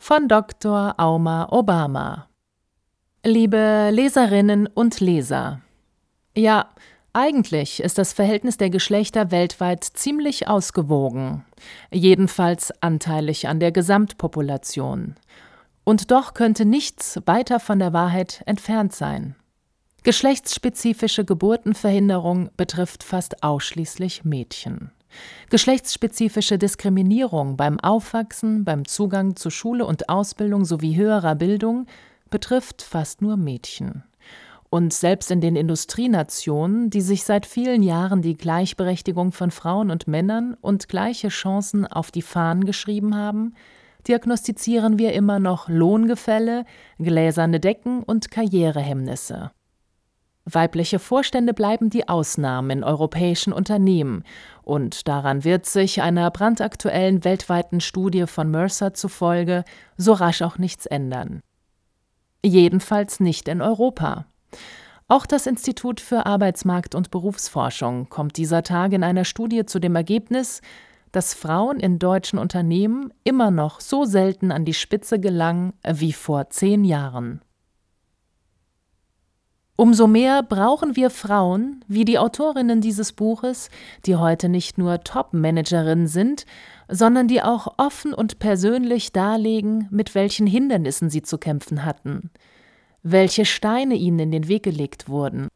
von Dr. Auma Obama. Liebe Leserinnen und Leser. Ja, eigentlich ist das Verhältnis der Geschlechter weltweit ziemlich ausgewogen, jedenfalls anteilig an der Gesamtpopulation. Und doch könnte nichts weiter von der Wahrheit entfernt sein. Geschlechtsspezifische Geburtenverhinderung betrifft fast ausschließlich Mädchen. Geschlechtsspezifische Diskriminierung beim Aufwachsen, beim Zugang zu Schule und Ausbildung sowie höherer Bildung betrifft fast nur Mädchen. Und selbst in den Industrienationen, die sich seit vielen Jahren die Gleichberechtigung von Frauen und Männern und gleiche Chancen auf die Fahnen geschrieben haben, diagnostizieren wir immer noch Lohngefälle, gläserne Decken und Karrierehemmnisse. Weibliche Vorstände bleiben die Ausnahmen in europäischen Unternehmen, und daran wird sich einer brandaktuellen weltweiten Studie von Mercer zufolge so rasch auch nichts ändern. Jedenfalls nicht in Europa. Auch das Institut für Arbeitsmarkt und Berufsforschung kommt dieser Tage in einer Studie zu dem Ergebnis, dass Frauen in deutschen Unternehmen immer noch so selten an die Spitze gelangen wie vor zehn Jahren. Umso mehr brauchen wir Frauen, wie die Autorinnen dieses Buches, die heute nicht nur Top-Managerinnen sind, sondern die auch offen und persönlich darlegen, mit welchen Hindernissen sie zu kämpfen hatten, welche Steine ihnen in den Weg gelegt wurden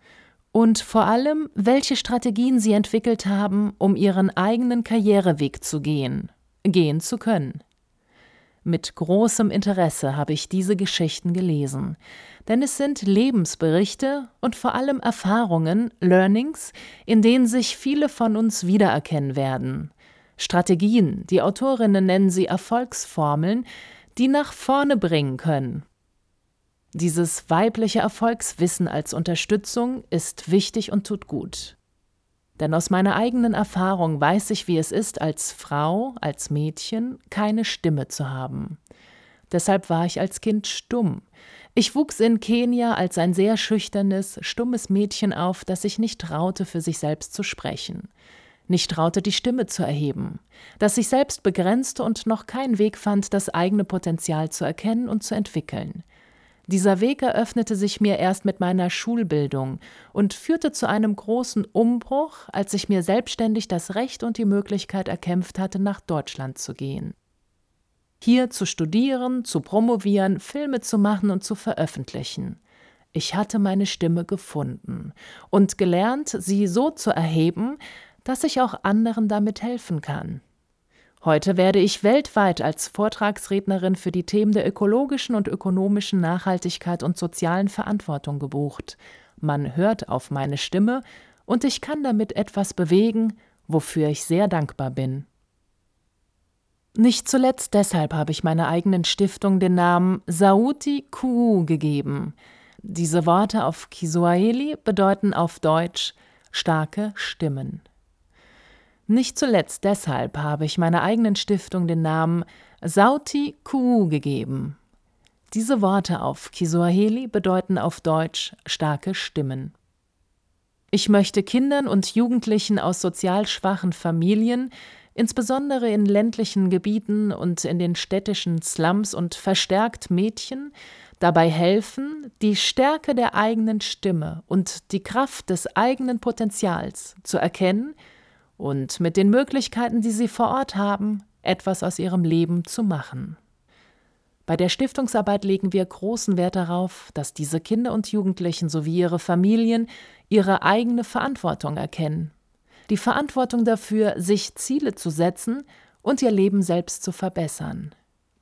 und vor allem, welche Strategien sie entwickelt haben, um ihren eigenen Karriereweg zu gehen, gehen zu können. Mit großem Interesse habe ich diese Geschichten gelesen, denn es sind Lebensberichte und vor allem Erfahrungen, Learnings, in denen sich viele von uns wiedererkennen werden. Strategien, die Autorinnen nennen sie Erfolgsformeln, die nach vorne bringen können. Dieses weibliche Erfolgswissen als Unterstützung ist wichtig und tut gut. Denn aus meiner eigenen Erfahrung weiß ich, wie es ist, als Frau, als Mädchen keine Stimme zu haben. Deshalb war ich als Kind stumm. Ich wuchs in Kenia als ein sehr schüchternes, stummes Mädchen auf, das sich nicht traute, für sich selbst zu sprechen, nicht traute, die Stimme zu erheben, das sich selbst begrenzte und noch keinen Weg fand, das eigene Potenzial zu erkennen und zu entwickeln. Dieser Weg eröffnete sich mir erst mit meiner Schulbildung und führte zu einem großen Umbruch, als ich mir selbstständig das Recht und die Möglichkeit erkämpft hatte, nach Deutschland zu gehen. Hier zu studieren, zu promovieren, Filme zu machen und zu veröffentlichen. Ich hatte meine Stimme gefunden und gelernt, sie so zu erheben, dass ich auch anderen damit helfen kann. Heute werde ich weltweit als Vortragsrednerin für die Themen der ökologischen und ökonomischen Nachhaltigkeit und sozialen Verantwortung gebucht. Man hört auf meine Stimme und ich kann damit etwas bewegen, wofür ich sehr dankbar bin. Nicht zuletzt deshalb habe ich meiner eigenen Stiftung den Namen Sauti Kuu gegeben. Diese Worte auf Kiswahili bedeuten auf Deutsch starke Stimmen. Nicht zuletzt deshalb habe ich meiner eigenen Stiftung den Namen Sauti Kuu gegeben. Diese Worte auf Kiswahili bedeuten auf Deutsch starke Stimmen. Ich möchte Kindern und Jugendlichen aus sozial schwachen Familien, insbesondere in ländlichen Gebieten und in den städtischen Slums und verstärkt Mädchen, dabei helfen, die Stärke der eigenen Stimme und die Kraft des eigenen Potenzials zu erkennen und mit den Möglichkeiten, die sie vor Ort haben, etwas aus ihrem Leben zu machen. Bei der Stiftungsarbeit legen wir großen Wert darauf, dass diese Kinder und Jugendlichen sowie ihre Familien ihre eigene Verantwortung erkennen. Die Verantwortung dafür, sich Ziele zu setzen und ihr Leben selbst zu verbessern.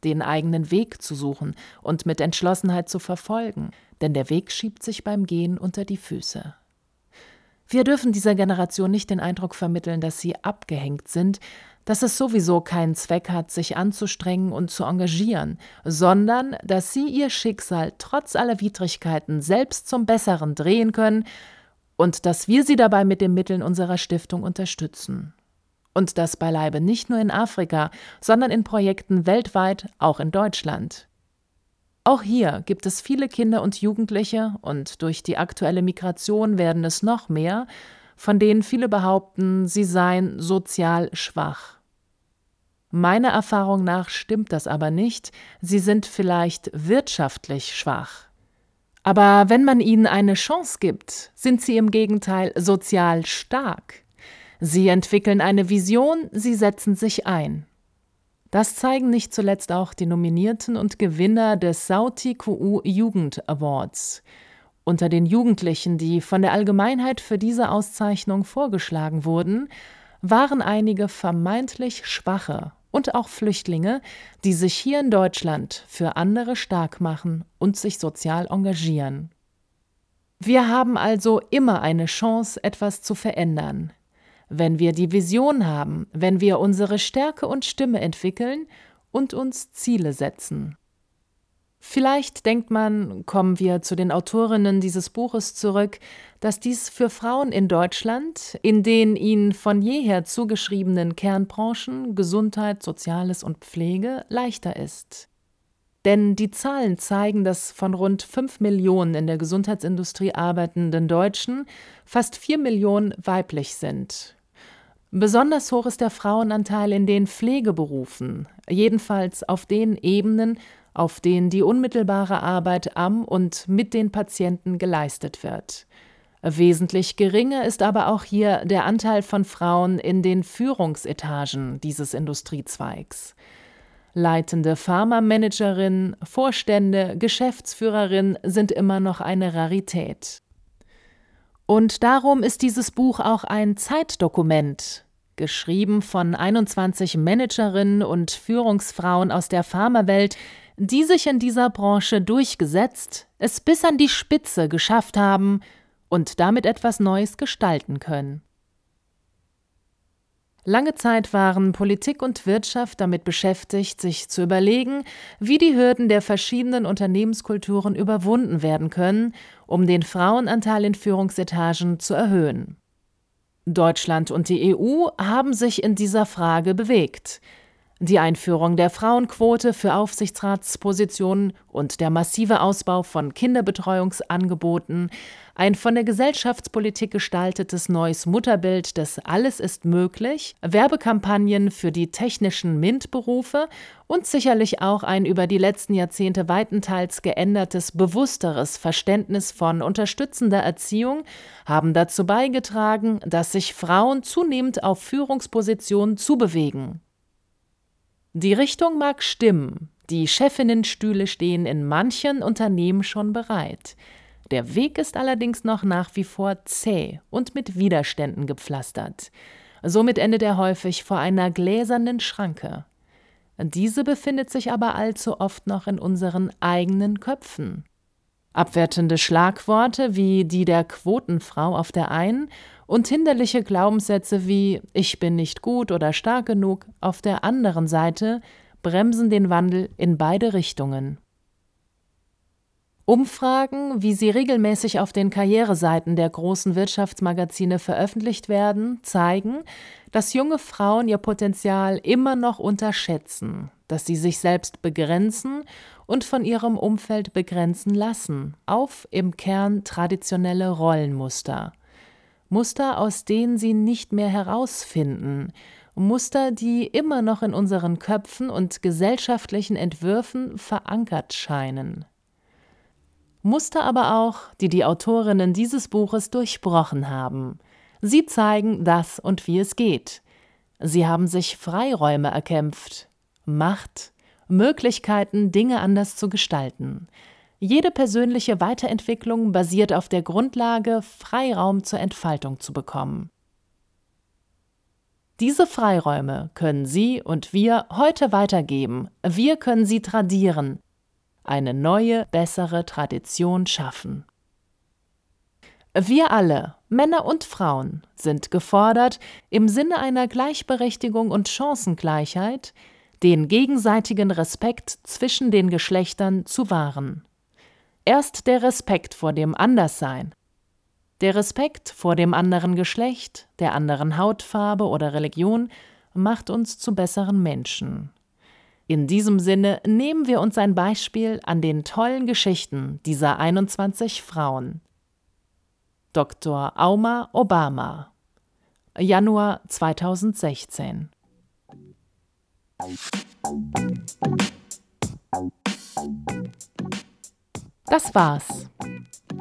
Den eigenen Weg zu suchen und mit Entschlossenheit zu verfolgen, denn der Weg schiebt sich beim Gehen unter die Füße. Wir dürfen dieser Generation nicht den Eindruck vermitteln, dass sie abgehängt sind, dass es sowieso keinen Zweck hat, sich anzustrengen und zu engagieren, sondern dass sie ihr Schicksal trotz aller Widrigkeiten selbst zum Besseren drehen können und dass wir sie dabei mit den Mitteln unserer Stiftung unterstützen. Und das beileibe nicht nur in Afrika, sondern in Projekten weltweit, auch in Deutschland. Auch hier gibt es viele Kinder und Jugendliche, und durch die aktuelle Migration werden es noch mehr, von denen viele behaupten, sie seien sozial schwach. Meiner Erfahrung nach stimmt das aber nicht, sie sind vielleicht wirtschaftlich schwach. Aber wenn man ihnen eine Chance gibt, sind sie im Gegenteil sozial stark. Sie entwickeln eine Vision, sie setzen sich ein. Das zeigen nicht zuletzt auch die Nominierten und Gewinner des Sauti QU Jugend Awards. Unter den Jugendlichen, die von der Allgemeinheit für diese Auszeichnung vorgeschlagen wurden, waren einige vermeintlich Schwache und auch Flüchtlinge, die sich hier in Deutschland für andere stark machen und sich sozial engagieren. Wir haben also immer eine Chance, etwas zu verändern, wenn wir die Vision haben, wenn wir unsere Stärke und Stimme entwickeln und uns Ziele setzen. Vielleicht denkt man, kommen wir zu den Autorinnen dieses Buches zurück, dass dies für Frauen in Deutschland, in den ihnen von jeher zugeschriebenen Kernbranchen Gesundheit, Soziales und Pflege leichter ist. Denn die Zahlen zeigen, dass von rund 5 Millionen in der Gesundheitsindustrie arbeitenden Deutschen fast 4 Millionen weiblich sind. Besonders hoch ist der Frauenanteil in den Pflegeberufen, jedenfalls auf den Ebenen, auf denen die unmittelbare Arbeit am und mit den Patienten geleistet wird. Wesentlich geringer ist aber auch hier der Anteil von Frauen in den Führungsetagen dieses Industriezweigs. Leitende Pharmamanagerinnen, Vorstände, Geschäftsführerinnen sind immer noch eine Rarität. Und darum ist dieses Buch auch ein Zeitdokument, geschrieben von 21 Managerinnen und Führungsfrauen aus der Pharmawelt, die sich in dieser Branche durchgesetzt, es bis an die Spitze geschafft haben und damit etwas Neues gestalten können. Lange Zeit waren Politik und Wirtschaft damit beschäftigt, sich zu überlegen, wie die Hürden der verschiedenen Unternehmenskulturen überwunden werden können, um den Frauenanteil in Führungsetagen zu erhöhen. Deutschland und die EU haben sich in dieser Frage bewegt. Die Einführung der Frauenquote für Aufsichtsratspositionen und der massive Ausbau von Kinderbetreuungsangeboten, ein von der Gesellschaftspolitik gestaltetes neues Mutterbild des Alles ist möglich, Werbekampagnen für die technischen MINT-Berufe und sicherlich auch ein über die letzten Jahrzehnte weitenteils geändertes, bewussteres Verständnis von unterstützender Erziehung haben dazu beigetragen, dass sich Frauen zunehmend auf Führungspositionen zubewegen. Die Richtung mag stimmen, die Chefinnenstühle stehen in manchen Unternehmen schon bereit. Der Weg ist allerdings noch nach wie vor zäh und mit Widerständen gepflastert. Somit endet er häufig vor einer gläsernen Schranke. Diese befindet sich aber allzu oft noch in unseren eigenen Köpfen. Abwertende Schlagworte wie die der Quotenfrau auf der einen und hinderliche Glaubenssätze wie ich bin nicht gut oder stark genug auf der anderen Seite bremsen den Wandel in beide Richtungen. Umfragen, wie sie regelmäßig auf den Karriereseiten der großen Wirtschaftsmagazine veröffentlicht werden, zeigen, dass junge Frauen ihr Potenzial immer noch unterschätzen, dass sie sich selbst begrenzen und von ihrem Umfeld begrenzen lassen, auf im Kern traditionelle Rollenmuster. Muster, aus denen sie nicht mehr herausfinden, Muster, die immer noch in unseren Köpfen und gesellschaftlichen Entwürfen verankert scheinen. Muster aber auch, die die Autorinnen dieses Buches durchbrochen haben. Sie zeigen, dass und wie es geht. Sie haben sich Freiräume erkämpft, Macht, Möglichkeiten, Dinge anders zu gestalten. Jede persönliche Weiterentwicklung basiert auf der Grundlage, Freiraum zur Entfaltung zu bekommen. Diese Freiräume können Sie und wir heute weitergeben. Wir können sie tradieren, eine neue, bessere Tradition schaffen. Wir alle, Männer und Frauen, sind gefordert, im Sinne einer Gleichberechtigung und Chancengleichheit den gegenseitigen Respekt zwischen den Geschlechtern zu wahren. Erst der Respekt vor dem Anderssein, der Respekt vor dem anderen Geschlecht, der anderen Hautfarbe oder Religion macht uns zu besseren Menschen. In diesem Sinne nehmen wir uns ein Beispiel an den tollen Geschichten dieser 21 Frauen. Dr. Auma Obama Januar 2016 Das war's.